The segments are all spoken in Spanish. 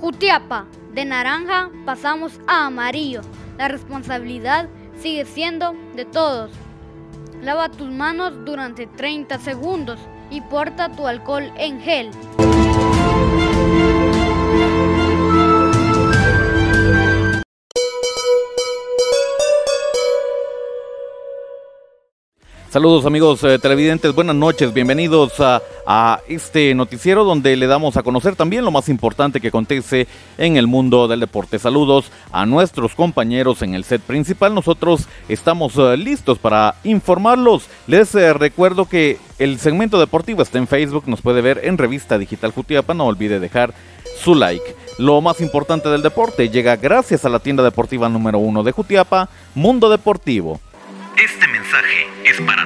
Jutiapa, de naranja pasamos a amarillo. La responsabilidad sigue siendo de todos. Lava tus manos durante 30 segundos y porta tu alcohol en gel. Saludos amigos eh, televidentes, buenas noches, bienvenidos a, este noticiero donde le damos a conocer también lo más importante que acontece en el mundo del deporte. Saludos a nuestros compañeros en el set principal, nosotros estamos eh, listos para informarlos. Les eh, recuerdo que el segmento deportivo está en Facebook, nos puede ver en Revista Digital Jutiapa, no olvide dejar su like. Lo más importante del deporte llega gracias a la tienda deportiva número uno de Jutiapa, Mundo Deportivo. Este mensaje es para.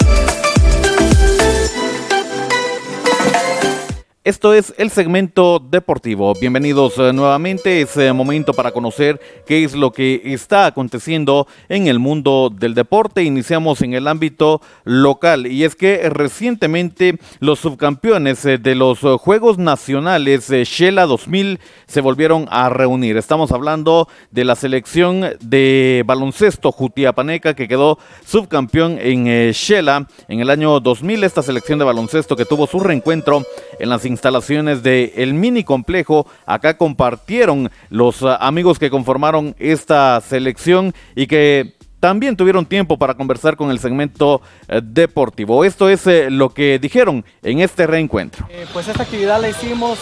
Esto es el segmento deportivo. Bienvenidos uh, nuevamente. Es uh, momento para conocer qué es lo que está aconteciendo en el mundo del deporte. Iniciamos en el ámbito local y es que recientemente los subcampeones uh, de los Juegos Nacionales Shela 2000 se volvieron a reunir. Estamos hablando de la selección de baloncesto Jutiapaneca que quedó subcampeón en Shela en el año 2000. Esta selección de baloncesto que tuvo su reencuentro en las instalaciones del el mini complejo. Acá compartieron los uh, amigos que conformaron esta selección y que también tuvieron tiempo para conversar con el segmento eh, deportivo. Esto es eh, lo que dijeron en este reencuentro. Eh, pues esta actividad la hicimos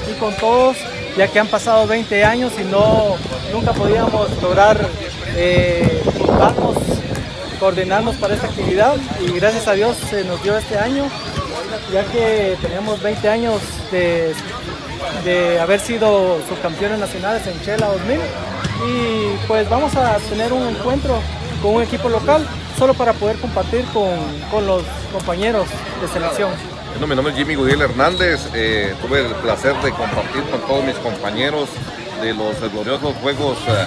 aquí con todos, ya que han pasado 20 años y no nunca podíamos lograr juntarnos, coordinarnos para esta actividad y gracias a Dios se nos dio este año ya que tenemos 20 años de, de haber sido subcampeones nacionales en Chela 2000 y pues vamos a tener un encuentro con un equipo local solo para poder compartir con, con los compañeros de selección. Bueno, mi nombre es Jimmy Gudiel Hernández, eh, tuve el placer de compartir con todos mis compañeros de los gloriosos Juegos eh,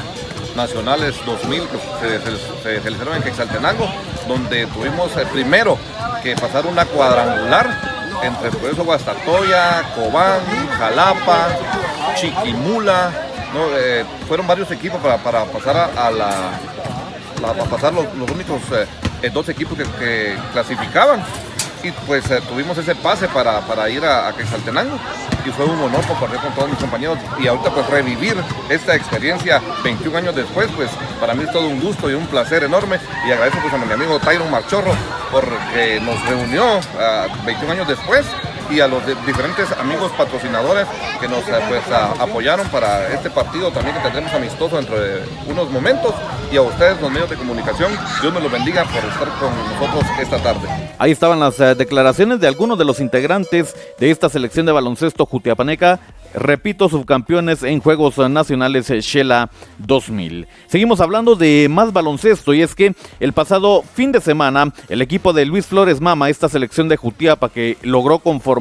Nacionales 2000 que se, realizaron en Quetzaltenango, donde tuvimos el primero que pasar una cuadrangular entre por eso Guastatoya, Cobán, Jalapa, Chiquimula, eh, fueron varios equipos para, para pasar a, la, para pasar los, únicos eh, dos equipos que, clasificaban. Y pues eh, tuvimos ese pase para, para ir a, a Quetzaltenango y fue un honor compartir con todos mis compañeros y ahorita pues revivir esta experiencia 21 años después pues para mí es todo un gusto y un placer enorme y agradezco pues a mi amigo Tyron Marchorro porque nos reunió uh, 21 años después y a los diferentes amigos patrocinadores que nos pues, a, apoyaron para este partido también que tendremos amistoso dentro de unos momentos y a ustedes los medios de comunicación Dios me los bendiga por estar con nosotros esta tarde. Ahí estaban las uh, declaraciones de algunos de los integrantes de esta selección de baloncesto Jutiapaneca repito, subcampeones en Juegos Nacionales Shela 2000. Seguimos hablando de más baloncesto y es que el pasado fin de semana el equipo de Luis Flores Mama, esta selección de Jutiapa que logró conformar,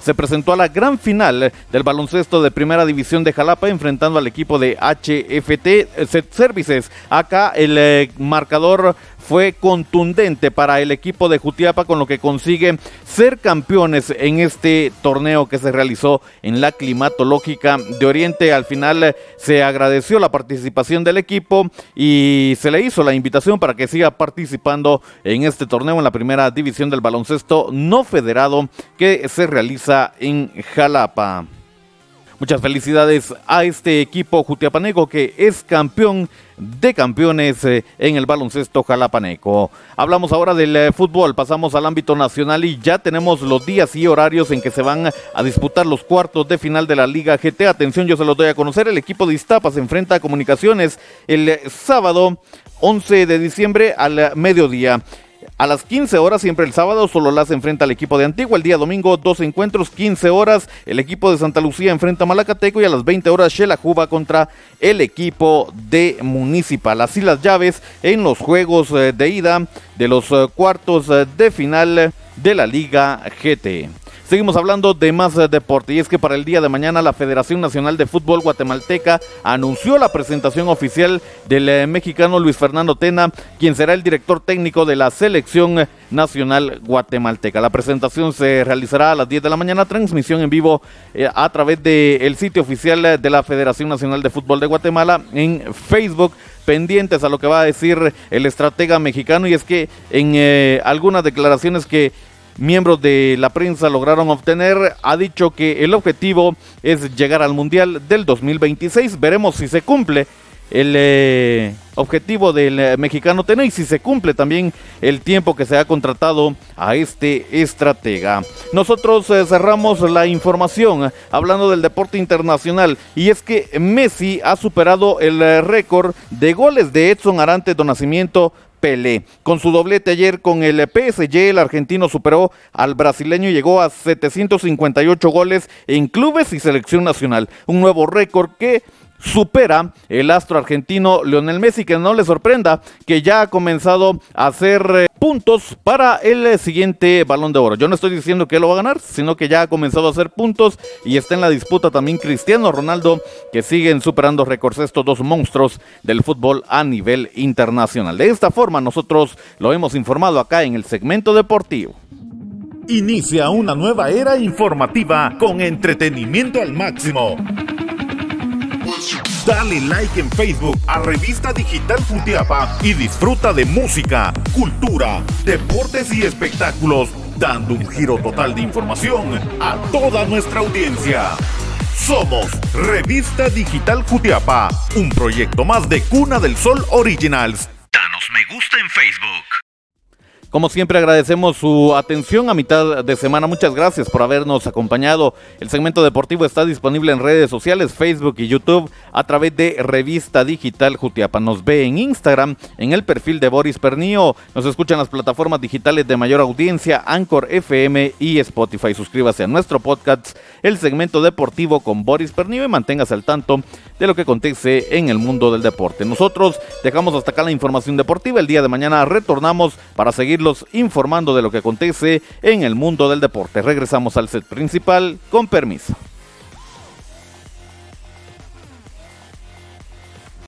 se presentó a la gran final del baloncesto de primera división de Jalapa enfrentando al equipo de HFT Set Services. Acá el eh, marcador fue contundente para el equipo de Jutiapa con lo que consigue ser campeones en este torneo que se realizó en la climatológica de Oriente. Al final se agradeció la participación del equipo y se le hizo la invitación para que siga participando en este torneo en la primera división del baloncesto no federado que se realiza en Jalapa. Muchas felicidades a este equipo jutiapaneco que es campeón de campeones eh, en el baloncesto jalapaneco. Hablamos ahora del eh, fútbol, pasamos al ámbito nacional y ya tenemos los días y horarios en que se van a disputar los cuartos de final de la Liga GT. Atención, yo se los doy a conocer. El equipo de Iztapa se enfrenta a Comunicaciones el eh, sábado 11 de diciembre al mediodía. A las 15 horas, siempre el sábado, solo las enfrenta al equipo de Antigua. El día domingo, dos encuentros, 15 horas. El equipo de Santa Lucía enfrenta a Malacateco y a las 20 horas, Shela Juba contra el equipo de Municipal. Así las llaves en los juegos eh, de ida de los eh, cuartos eh, de final de la Liga GT. Seguimos hablando de más eh, deporte y es que para el día de mañana la Federación Nacional de Fútbol Guatemalteca anunció la presentación oficial del eh, mexicano Luis Fernando Tena, quien será el director técnico de la selección nacional guatemalteca. La presentación se realizará a las 10 de la mañana, transmisión en vivo eh, a través del sitio oficial de la Federación Nacional de Fútbol de Guatemala en Facebook pendientes a lo que va a decir el estratega mexicano y es que en algunas declaraciones que miembros de la prensa lograron obtener, ha dicho que el objetivo es llegar al Mundial del 2026. Veremos si se cumple el eh, objetivo del eh, mexicano Tena y si se cumple también el tiempo que se ha contratado a este estratega. Nosotros eh, cerramos la información hablando del deporte internacional y es que Messi ha superado el récord de goles de Edson Arante do Nacimiento Con su doblete ayer con el PSG, el argentino superó al brasileño y llegó a 758 goles en clubes y selección nacional. Un nuevo récord que supera el astro argentino Lionel Messi, que no le sorprenda que ya ha comenzado a hacer eh, puntos para el eh, siguiente balón de oro. Yo no estoy diciendo que lo va a ganar, sino que ya ha comenzado a hacer puntos y está en la disputa también Cristiano Ronaldo, que siguen superando récords estos dos monstruos del fútbol a nivel internacional. De esta forma nosotros lo hemos informado acá en el segmento deportivo. Inicia una nueva era informativa con entretenimiento al máximo. Dale like en Facebook a Revista Digital Futiapa y disfruta de música, cultura, deportes y espectáculos, dando un giro total de información a toda nuestra audiencia. Somos Revista Digital Jutiapa, un proyecto más de Cuna del Sol Originals. Danos me gusta en Facebook. Como siempre agradecemos su atención a mitad de semana. Muchas gracias por habernos acompañado. El segmento deportivo está disponible en redes sociales, Facebook y YouTube a través de Revista Digital Jutiapa. Nos ve en Instagram en el perfil de Boris Pernío. Nos escuchan las plataformas digitales de mayor audiencia, Anchor FM y Spotify. Suscríbase a nuestro podcast, el segmento deportivo con Boris Pernío y manténgase al tanto de lo que acontece en el mundo del deporte. Nosotros dejamos hasta acá la información deportiva. El día de mañana retornamos para seguir informando de lo que acontece en el mundo del deporte. Regresamos al set principal con permiso.